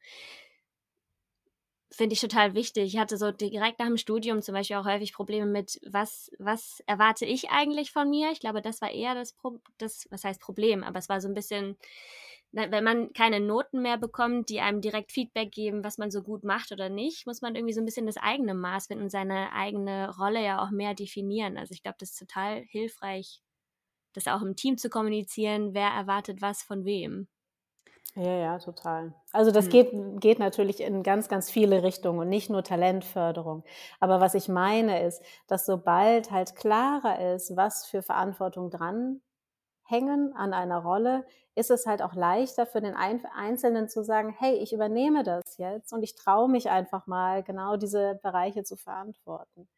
finde ich total wichtig. Ich hatte so direkt nach dem Studium zum Beispiel auch häufig Probleme mit, was, was erwarte ich eigentlich von mir? Ich glaube, das war eher das, Pro das, was heißt Problem, aber es war so ein bisschen, wenn man keine Noten mehr bekommt, die einem direkt Feedback geben, was man so gut macht oder nicht, muss man irgendwie so ein bisschen das eigene Maß finden und seine eigene Rolle ja auch mehr definieren. Also ich glaube, das ist total hilfreich, das auch im Team zu kommunizieren, wer erwartet was von wem. Ja, ja, total. Also das hm. geht, geht natürlich in ganz, ganz viele Richtungen und nicht nur Talentförderung. Aber was ich meine ist, dass sobald halt klarer ist, was für Verantwortung dran hängen an einer Rolle, ist es halt auch leichter für den Einzelnen zu sagen, hey, ich übernehme das jetzt und ich traue mich einfach mal, genau diese Bereiche zu verantworten.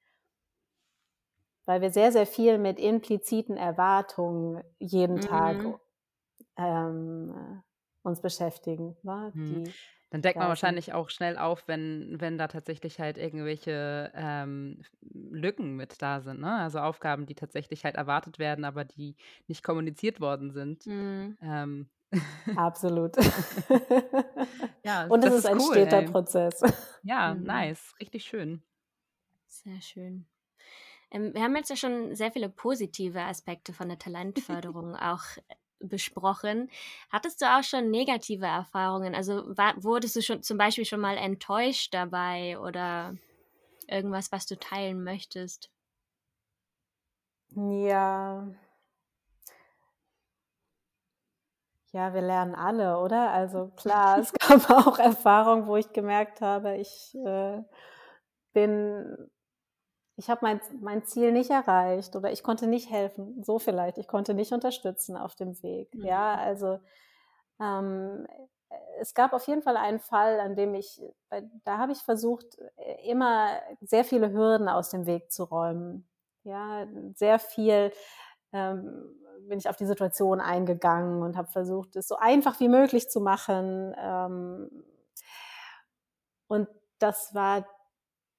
Weil wir sehr, sehr viel mit impliziten Erwartungen jeden mhm. Tag ähm, uns beschäftigen. Wa? Hm. Die Dann deckt man wahrscheinlich auch schnell auf, wenn wenn da tatsächlich halt irgendwelche, ähm, Lücken mit da sind, ne? Also, Aufgaben, die tatsächlich halt erwartet werden, aber die nicht kommuniziert worden sind. Mhm. Ähm. Absolut. Ja, Und es ist ist ein cool, steter ey. Prozess. Ja, Mhm. nice, richtig schön. Sehr schön. Ähm, wir haben jetzt ja schon sehr viele positive Aspekte von der Talentförderung auch besprochen. Hattest du auch schon negative Erfahrungen? Also war, wurdest du schon zum Beispiel schon mal enttäuscht dabei oder irgendwas, was du teilen möchtest? Ja. Ja, wir lernen alle, oder? Also klar, es gab auch Erfahrungen, wo ich gemerkt habe, ich äh, bin, ich habe mein, mein Ziel nicht erreicht oder ich konnte nicht helfen, so vielleicht, ich konnte nicht unterstützen auf dem Weg. Mhm. Ja, also ähm, es gab auf jeden Fall einen Fall, an dem ich, da habe ich versucht, äh, immer sehr viele Hürden aus dem Weg zu räumen. Ja, sehr viel ähm, bin ich auf die Situation eingegangen und habe versucht, es so einfach wie möglich zu machen. Ähm, und das war,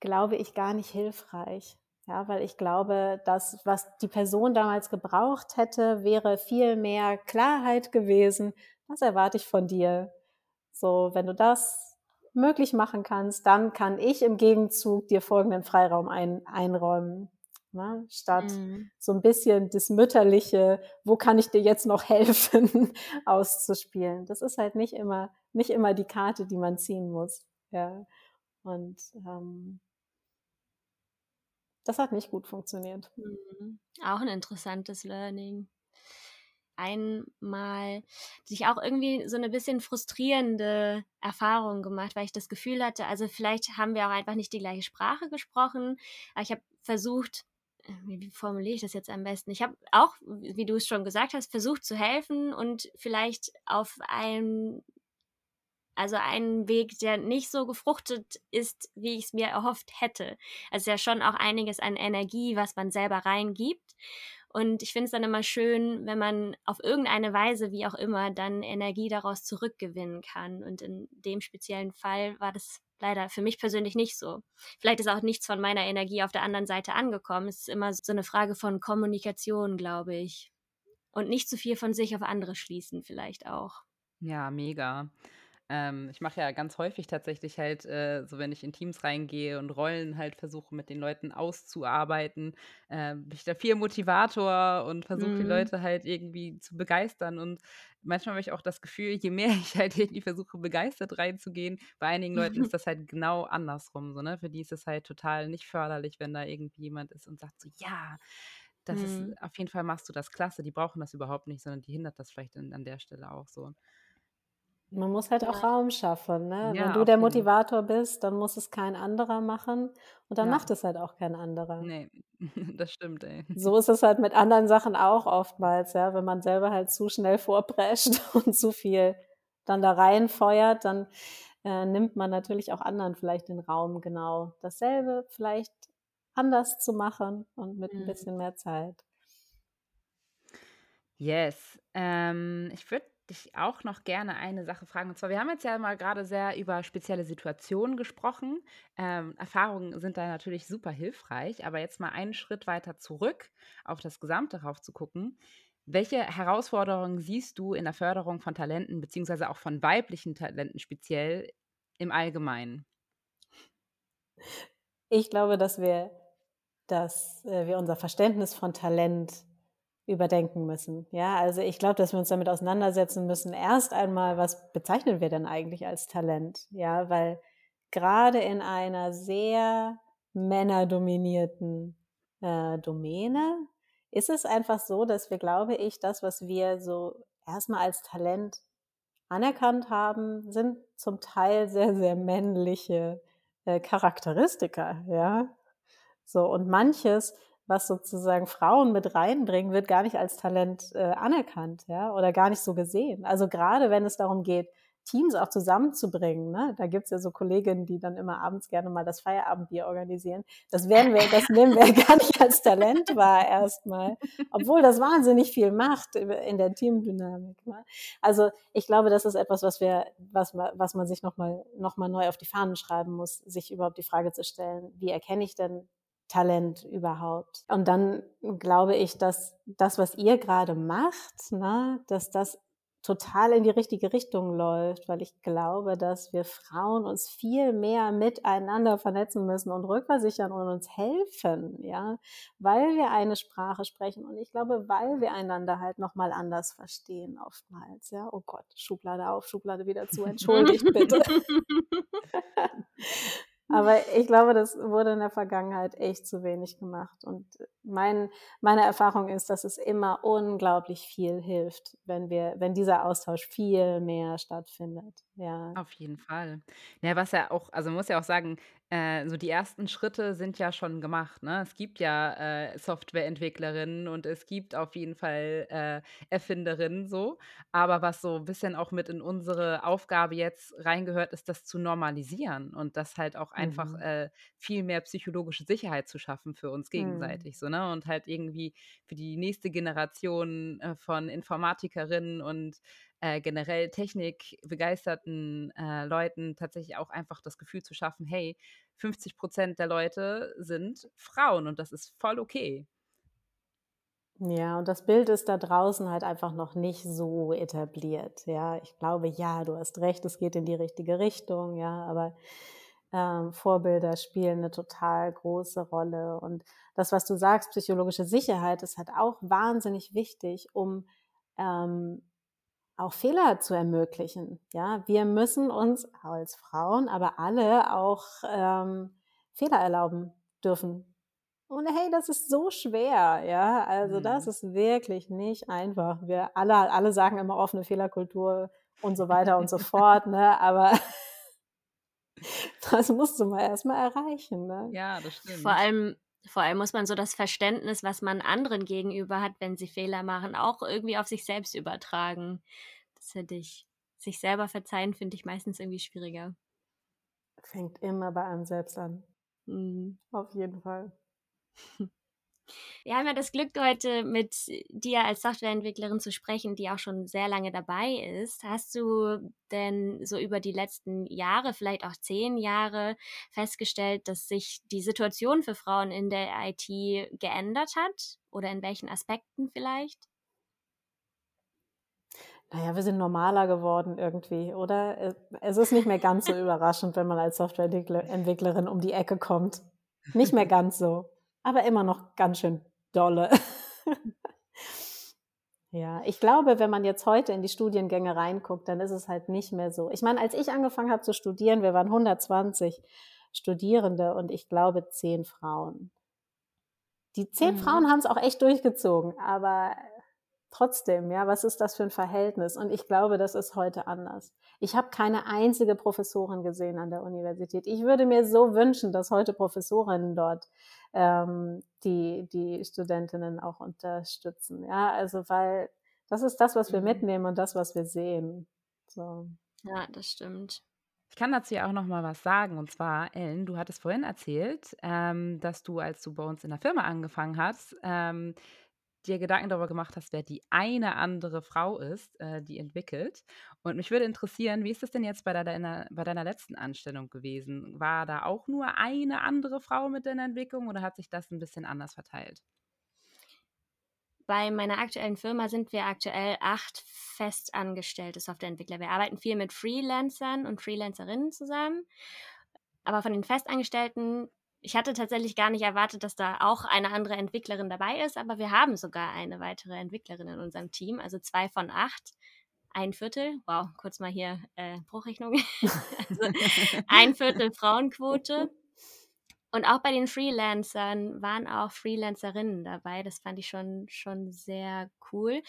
glaube ich, gar nicht hilfreich. Ja, weil ich glaube, dass was die Person damals gebraucht hätte, wäre viel mehr Klarheit gewesen. Was erwarte ich von dir? So, wenn du das möglich machen kannst, dann kann ich im Gegenzug dir folgenden Freiraum ein, einräumen. Ne? Statt Mhm. so ein bisschen das Mütterliche, wo kann ich dir jetzt noch helfen, auszuspielen. Das ist halt nicht immer, nicht immer die Karte, die man ziehen muss. Ja. Und ähm, das hat nicht gut funktioniert. Mhm. Auch ein interessantes Learning. Einmal sich auch irgendwie so eine bisschen frustrierende Erfahrung gemacht, weil ich das Gefühl hatte, also vielleicht haben wir auch einfach nicht die gleiche Sprache gesprochen, aber ich habe versucht, äh, wie wie formuliere ich das jetzt am besten? Ich habe auch, wie du es schon gesagt hast, versucht zu helfen und vielleicht auf einen also einen Weg, der nicht so gefruchtet ist, wie ich es mir erhofft hätte. Also ja schon auch einiges an Energie, was man selber reingibt. Und ich finde es dann immer schön, wenn man auf irgendeine Weise, wie auch immer, dann Energie daraus zurückgewinnen kann. Und in dem speziellen Fall war das leider für mich persönlich nicht so. Vielleicht ist auch nichts von meiner Energie auf der anderen Seite angekommen. Es ist immer so eine Frage von Kommunikation, glaube ich. Und nicht zu viel von sich auf andere schließen, vielleicht auch. Ja, mega. Ähm, ich mache ja ganz häufig tatsächlich halt, äh, so wenn ich in Teams reingehe und Rollen halt versuche mit den Leuten auszuarbeiten, äh, bin ich da viel Motivator und versuche die Mhm. Leute halt irgendwie zu begeistern. Und manchmal habe ich auch das Gefühl, je mehr ich halt irgendwie versuche, begeistert reinzugehen, bei einigen Leuten ist das halt genau andersrum. So, ne? Für die ist es halt total nicht förderlich, wenn da irgendwie jemand ist und sagt so, ja, das Mhm. ist, auf jeden Fall machst du das klasse, die brauchen das überhaupt nicht, sondern die hindert das vielleicht an, an der Stelle auch so. Man muss halt auch Ja. Raum schaffen. Ne? Wenn Ja, du auf der. Motivator bist, dann muss es kein anderer machen und dann Ja. macht es halt auch kein anderer. Nee, das stimmt, ey. So ist es halt mit anderen Sachen auch oftmals, ja. Wenn man selber halt zu schnell vorprescht und zu viel dann da reinfeuert, dann äh, nimmt man natürlich auch anderen vielleicht den Raum, genau dasselbe vielleicht anders zu machen und mit ein Mhm. bisschen mehr Zeit. Yes. Ähm, ich würde dich auch noch gerne eine Sache fragen. Und zwar, wir haben jetzt ja mal gerade sehr über spezielle Situationen gesprochen. Ähm, Erfahrungen sind da natürlich super hilfreich, aber jetzt mal einen Schritt weiter zurück, auf das Gesamte rauf zu gucken. Welche Herausforderungen siehst du in der Förderung von Talenten, beziehungsweise auch von weiblichen Talenten speziell im Allgemeinen? Ich glaube, dass wir, dass äh, wir unser Verständnis von Talent überdenken müssen. Ja, also ich glaube, dass wir uns damit auseinandersetzen müssen. Erst einmal, was bezeichnen wir denn eigentlich als Talent? Ja, weil gerade in einer sehr männerdominierten äh, Domäne ist es einfach so, dass wir, glaube ich, das, was wir so erstmal als Talent anerkannt haben, sind zum Teil sehr, sehr männliche äh, Charakteristika, ja. So, und manches, was sozusagen Frauen mit reinbringen, wird gar nicht als Talent äh, anerkannt, ja, oder gar nicht so gesehen. Also gerade wenn es darum geht, Teams auch zusammenzubringen. Ne? Da gibt's ja so Kolleginnen, die dann immer abends gerne mal das Feierabendbier organisieren. Das werden wir, das nehmen wir gar nicht als Talent wahr erstmal, obwohl das wahnsinnig viel macht in der Teamdynamik. Ne? Also ich glaube, das ist etwas, was wir, was, was man sich nochmal noch mal neu auf die Fahnen schreiben muss, sich überhaupt die Frage zu stellen, wie erkenne ich denn Talent überhaupt? Und dann glaube ich, dass das, was ihr gerade macht, ne, dass das total in die richtige Richtung läuft, weil ich glaube, dass wir Frauen uns viel mehr miteinander vernetzen müssen und rückversichern und uns helfen, ja, weil wir eine Sprache sprechen und ich glaube, weil wir einander halt noch mal anders verstehen oftmals, ja. Oh Gott, Schublade auf, Schublade wieder zu, entschuldigt bitte. Aber ich glaube, das wurde in der Vergangenheit echt zu wenig gemacht. Und mein, meine Erfahrung ist, dass es immer unglaublich viel hilft, wenn wir, wenn dieser Austausch viel mehr stattfindet. Ja. Auf jeden Fall. Ja, was ja auch, also man muss ja auch sagen, äh, so die ersten Schritte sind ja schon gemacht. Ne? Es gibt ja äh, Softwareentwicklerinnen und es gibt auf jeden Fall äh, Erfinderinnen so. Aber was so ein bisschen auch mit in unsere Aufgabe jetzt reingehört, ist das zu normalisieren und das halt auch einfach mhm. äh, viel mehr psychologische Sicherheit zu schaffen für uns mhm. gegenseitig. Mhm. So, ne? Und halt irgendwie für die nächste Generation äh, von Informatikerinnen und äh, generell technikbegeisterten äh, Leuten tatsächlich auch einfach das Gefühl zu schaffen, hey, 50 Prozent der Leute sind Frauen und das ist voll okay. Ja, und das Bild ist da draußen halt einfach noch nicht so etabliert. Ja, ich glaube, ja, du hast recht, es geht in die richtige Richtung, ja, aber ähm, Vorbilder spielen eine total große Rolle. Und das, was du sagst, psychologische Sicherheit, ist halt auch wahnsinnig wichtig, um ähm, auch Fehler zu ermöglichen. Ja, wir müssen uns als Frauen, aber alle auch ähm, Fehler erlauben dürfen. Und hey, das ist so schwer, ja. Also mhm. das ist wirklich nicht einfach. Wir alle, alle sagen immer offene Fehlerkultur und so weiter und so fort, ne? Aber das musst du mal erstmal erreichen, ne? Ja, das stimmt. Vor allem vor allem muss man so das Verständnis, was man anderen gegenüber hat, wenn sie Fehler machen, auch irgendwie auf sich selbst übertragen. Das hätte ich. Sich selber verzeihen, finde ich meistens irgendwie schwieriger. Fängt immer bei einem selbst an. Mhm. Auf jeden Fall. Wir haben ja das Glück, heute mit dir als Softwareentwicklerin zu sprechen, die auch schon sehr lange dabei ist. Hast du denn so über die letzten Jahre, vielleicht auch zehn Jahre, festgestellt, dass sich die Situation für Frauen in der IT geändert hat? Oder in welchen Aspekten vielleicht? Naja, wir sind normaler geworden irgendwie, oder? Es ist nicht mehr ganz so überraschend, wenn man als Softwareentwicklerin um die Ecke kommt. Nicht mehr ganz so aber immer noch ganz schön dolle. ja, ich glaube, wenn man jetzt heute in die Studiengänge reinguckt, dann ist es halt nicht mehr so. Ich meine, als ich angefangen habe zu studieren, wir waren 120 Studierende und ich glaube zehn Frauen. Die zehn mhm. Frauen haben es auch echt durchgezogen, aber trotzdem, ja, was ist das für ein Verhältnis? Und ich glaube, das ist heute anders. Ich habe keine einzige Professorin gesehen an der Universität. Ich würde mir so wünschen, dass heute Professorinnen dort ähm, die, die Studentinnen auch unterstützen. Ja, also weil das ist das, was wir mhm. mitnehmen und das, was wir sehen. So. Ja, das stimmt. Ich kann dazu ja auch noch mal was sagen. Und zwar, Ellen, du hattest vorhin erzählt, ähm, dass du, als du bei uns in der Firma angefangen hast, ähm, dir Gedanken darüber gemacht hast, wer die eine andere Frau ist, äh, die entwickelt. Und mich würde interessieren, wie ist das denn jetzt bei deiner, bei deiner letzten Anstellung gewesen? War da auch nur eine andere Frau mit in der Entwicklung oder hat sich das ein bisschen anders verteilt? Bei meiner aktuellen Firma sind wir aktuell acht festangestellte Softwareentwickler. Wir arbeiten viel mit Freelancern und Freelancerinnen zusammen. Aber von den Festangestellten ich hatte tatsächlich gar nicht erwartet, dass da auch eine andere Entwicklerin dabei ist, aber wir haben sogar eine weitere Entwicklerin in unserem Team, also zwei von acht. Ein Viertel, wow, kurz mal hier äh, Bruchrechnung. also ein Viertel Frauenquote. Und auch bei den Freelancern waren auch Freelancerinnen dabei. Das fand ich schon, schon sehr cool.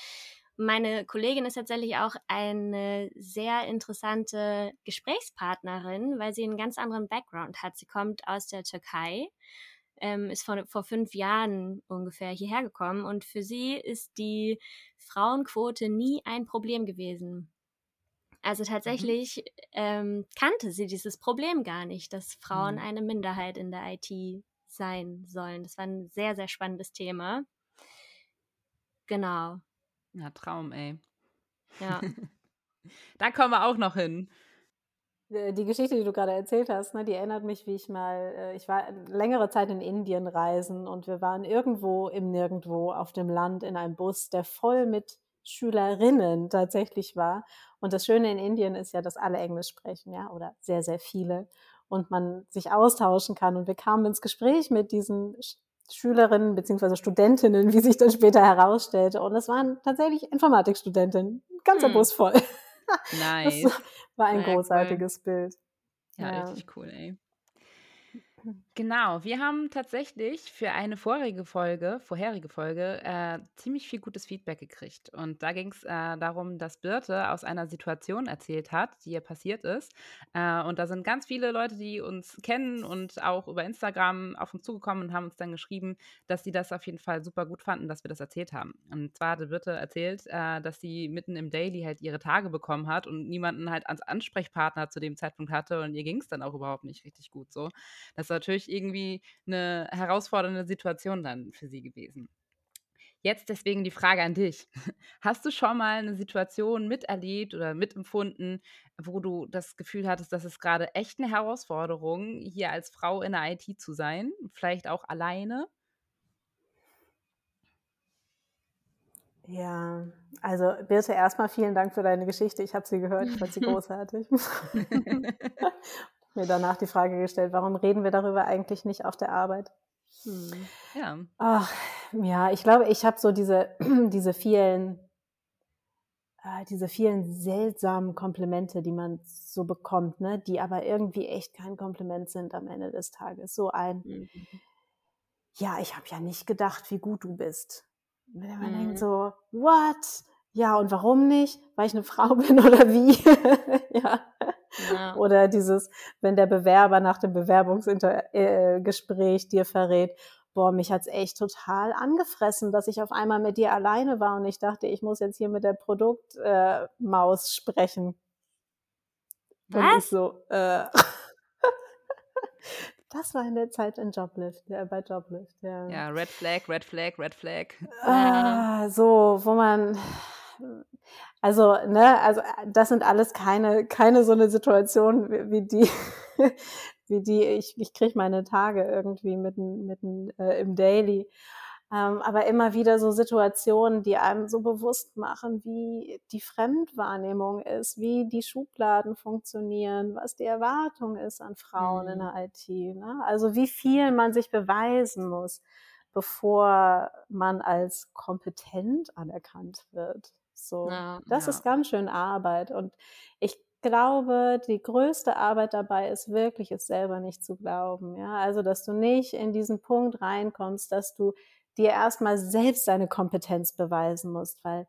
Meine Kollegin ist tatsächlich auch eine sehr interessante Gesprächspartnerin, weil sie einen ganz anderen Background hat. Sie kommt aus der Türkei, ähm, ist vor, vor fünf Jahren ungefähr hierher gekommen und für sie ist die Frauenquote nie ein Problem gewesen. Also tatsächlich ähm, kannte sie dieses Problem gar nicht, dass Frauen Mhm. eine Minderheit in der IT sein sollen. Das war ein sehr, sehr spannendes Thema. Genau, Ja, Traum, ey. ja. Da kommen wir auch noch hin. Äh, Die Geschichte, die du gerade erzählt hast, ne, die erinnert mich, wie ich mal, äh, ich war längere Zeit in Indien reisen und wir waren irgendwo im Nirgendwo auf dem Land in einem Bus, der voll mit Schülerinnen tatsächlich war. Und das Schöne in Indien ist ja, dass alle Englisch sprechen, ja, oder sehr, sehr viele. Und man sich austauschen kann. Und wir kamen ins Gespräch mit diesen Schülerinnen beziehungsweise Studentinnen, wie sich dann später herausstellte. Und es waren tatsächlich Informatikstudentinnen. Ganzer Hm. Bus voll. Das Nice. war ein cool. großartiges Bild. Ja, Ja. richtig cool, ey. Genau, wir haben tatsächlich für eine vorige Folge, vorherige Folge, äh, ziemlich viel gutes Feedback gekriegt. Und da ging es äh, darum, dass Birte aus einer Situation erzählt hat, die ihr passiert ist. Äh, und da sind ganz viele Leute, die uns kennen und auch über Instagram auf uns zugekommen und haben uns dann geschrieben, dass sie das auf jeden Fall super gut fanden, dass wir das erzählt haben. Und zwar hatte Birte erzählt, äh, dass sie mitten im Daily halt ihre Tage bekommen hat und niemanden halt als Ansprechpartner zu dem Zeitpunkt hatte und ihr ging es dann auch überhaupt nicht richtig gut so. Das natürlich irgendwie eine herausfordernde Situation dann für sie gewesen. Jetzt deswegen die Frage an dich. Hast du schon mal eine Situation miterlebt oder mitempfunden, wo du das Gefühl hattest, dass es gerade echt eine Herausforderung, hier als Frau in der IT zu sein? Vielleicht auch alleine? Ja, also Birte, erstmal vielen Dank für deine Geschichte. Ich habe sie gehört, ich fand sie großartig. Mir danach die Frage gestellt, warum reden wir darüber eigentlich nicht auf der Arbeit? Hm. ja. Ach, ja, ich glaube, ich habe so diese, diese vielen, äh, diese vielen seltsamen Komplimente, die man so bekommt, ne, die aber irgendwie echt kein Kompliment sind am Ende des Tages. So ein, Mhm. ja, ich habe ja nicht gedacht, wie gut du bist. Wenn man Mhm. denkt so, what? Ja, und warum nicht? Weil ich eine Frau bin oder wie? ja. Ja. Oder dieses, wenn der Bewerber nach dem Bewerbungsgespräch dir verrät, boah, mich hat's echt total angefressen, dass ich auf einmal mit dir alleine war und ich dachte, ich muss jetzt hier mit der Produktmaus äh, sprechen. Und ich Was? so, äh, das war in der Zeit in Joblift, ja, bei Joblift, ja. Ja, Red Flag, Red Flag, Red Flag. Ah, so, wo man, also, ne, also das sind alles keine, keine so eine Situation wie, wie die, wie die, ich, ich kriege meine Tage irgendwie mitten, mitten äh, im Daily. Ähm, aber immer wieder so Situationen, die einem so bewusst machen, wie die Fremdwahrnehmung ist, wie die Schubladen funktionieren, was die Erwartung ist an Frauen in Mhm. der IT. Ne? Also wie viel man sich beweisen muss, bevor man als kompetent anerkannt wird. So, Ja. das Ja. ist ganz schön Arbeit. Und ich glaube, die größte Arbeit dabei ist wirklich, es selber nicht zu glauben. Ja, also, dass du nicht in diesen Punkt reinkommst, dass du dir erstmal selbst deine Kompetenz beweisen musst, weil,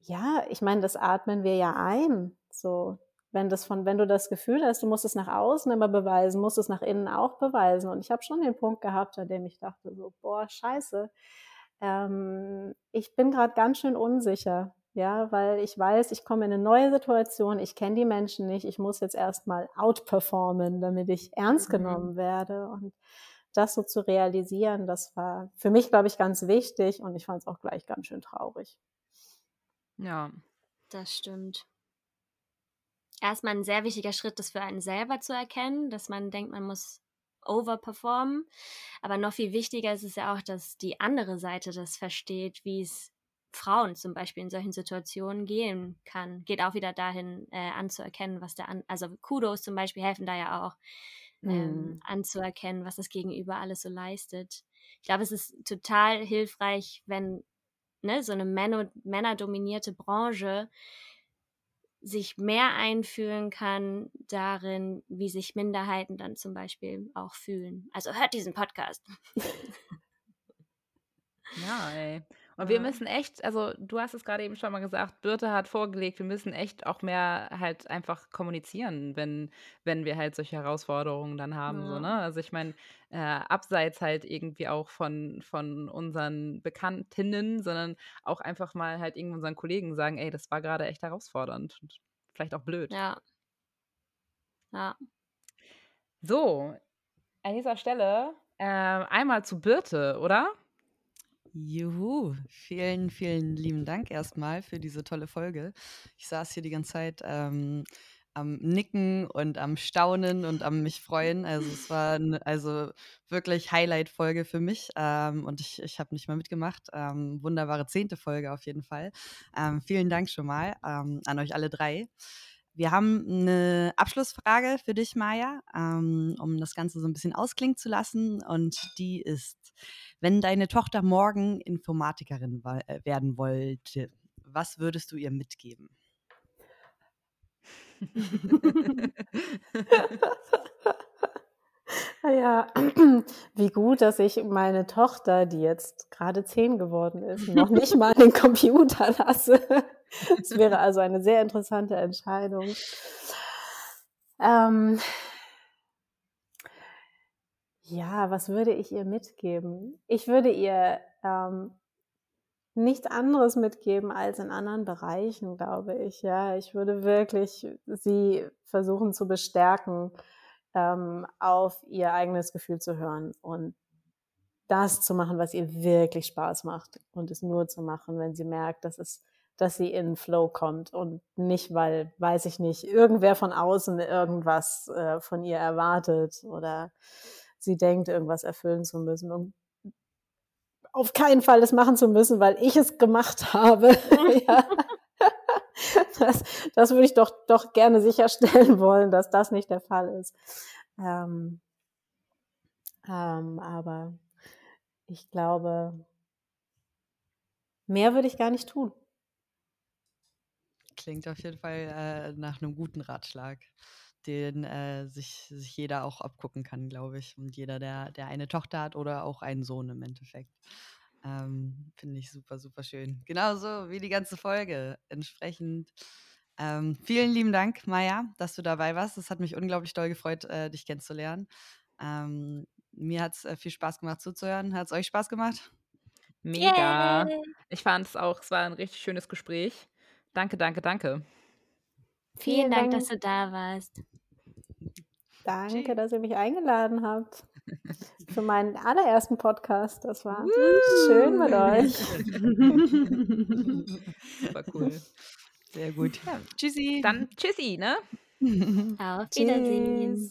ja, ich meine, das atmen wir ja ein. So, wenn das von, wenn du das Gefühl hast, du musst es nach außen immer beweisen, musst es nach innen auch beweisen. Und ich habe schon den Punkt gehabt, an dem ich dachte so, boah, scheiße, ähm, ich bin gerade ganz schön unsicher, ja, weil ich weiß, ich komme in eine neue Situation, ich kenne die Menschen nicht, ich muss jetzt erstmal outperformen, damit ich ernst Mhm. genommen werde. Und das so zu realisieren, das war für mich, glaube ich, ganz wichtig und ich fand es auch gleich ganz schön traurig. Ja. Das stimmt. Erstmal ein sehr wichtiger Schritt, das für einen selber zu erkennen, dass man denkt, man muss overperformen. Aber noch viel wichtiger ist es ja auch, dass die andere Seite das versteht, wie es Frauen zum Beispiel in solchen Situationen gehen kann. Geht auch wieder dahin äh, anzuerkennen, was der an, also Kudos zum Beispiel helfen da ja auch, ähm, Mhm. anzuerkennen, was das Gegenüber alles so leistet. Ich glaube, es ist total hilfreich, wenn ne, so eine männer, männerdominierte Branche sich mehr einfühlen kann darin, wie sich Minderheiten dann zum Beispiel auch fühlen. Also hört diesen Podcast. Ja, ey. Und wir Ja. müssen echt, also du hast es gerade eben schon mal gesagt, Birte hat vorgelegt, wir müssen echt auch mehr halt einfach kommunizieren, wenn, wenn wir halt solche Herausforderungen dann haben, so, Ja. ne? Also ich meine, äh, abseits halt irgendwie auch von, von unseren Bekanntinnen, sondern auch einfach mal halt irgendwie unseren Kollegen sagen, ey, das war gerade echt herausfordernd. Und vielleicht auch blöd. Ja. Ja. So, an dieser Stelle äh, einmal zu Birte, oder? Juhu, vielen, vielen lieben Dank erstmal für diese tolle Folge. Ich saß hier die ganze Zeit ähm, am Nicken und am Staunen und am mich freuen. Also es war eine, also wirklich Highlight-Folge für mich ähm, und ich, ich habe nicht mal mitgemacht. Ähm, wunderbare zehnte Folge auf jeden Fall. Ähm, vielen Dank schon mal ähm, an euch alle drei. Wir haben eine Abschlussfrage für dich, Maja, ähm, um das Ganze so ein bisschen ausklingen zu lassen. Und die ist, wenn deine Tochter morgen Informatikerin äh, werden wollte, was würdest du ihr mitgeben? Ja, wie gut, dass ich meine Tochter, die jetzt gerade zehn geworden ist, noch nicht mal den Computer lasse. Es wäre also eine sehr interessante Entscheidung. Ähm, ja, was würde ich ihr mitgeben? Ich würde ihr ähm, nichts anderes mitgeben als in anderen Bereichen, glaube ich. Ja, ich würde wirklich sie versuchen zu bestärken, ähm, auf ihr eigenes Gefühl zu hören und das zu machen, was ihr wirklich Spaß macht und es nur zu machen, wenn sie merkt, dass es dass sie in Flow kommt und nicht, weil, weiß ich nicht, irgendwer von außen irgendwas äh, von ihr erwartet oder sie denkt, irgendwas erfüllen zu müssen. Und auf keinen Fall das machen zu müssen, weil ich es gemacht habe. ja. das, das würde ich doch, doch gerne sicherstellen wollen, dass das nicht der Fall ist. Ähm, ähm, aber ich glaube, mehr würde ich gar nicht tun. Klingt auf jeden Fall äh, nach einem guten Ratschlag, den äh, sich, sich jeder auch abgucken kann, glaube ich. Und jeder, der, der eine Tochter hat oder auch einen Sohn im Endeffekt. Ähm, Finde ich super, super schön. Genauso wie die ganze Folge. Entsprechend. Ähm, vielen lieben Dank, Maja, dass du dabei warst. Es hat mich unglaublich doll gefreut, äh, dich kennenzulernen. Ähm, mir hat es äh, viel Spaß gemacht zuzuhören. Hat es euch Spaß gemacht? Mega. Yay. Ich fand es auch, es war ein richtig schönes Gespräch. Danke, danke, danke. Vielen Dank, dass du da warst. Danke, dass ihr mich eingeladen habt für meinen allerersten Podcast. Das war schön mit euch. Super cool. Sehr gut. Ja. Tschüssi. Dann tschüssi, ne? Auf Wiedersehen.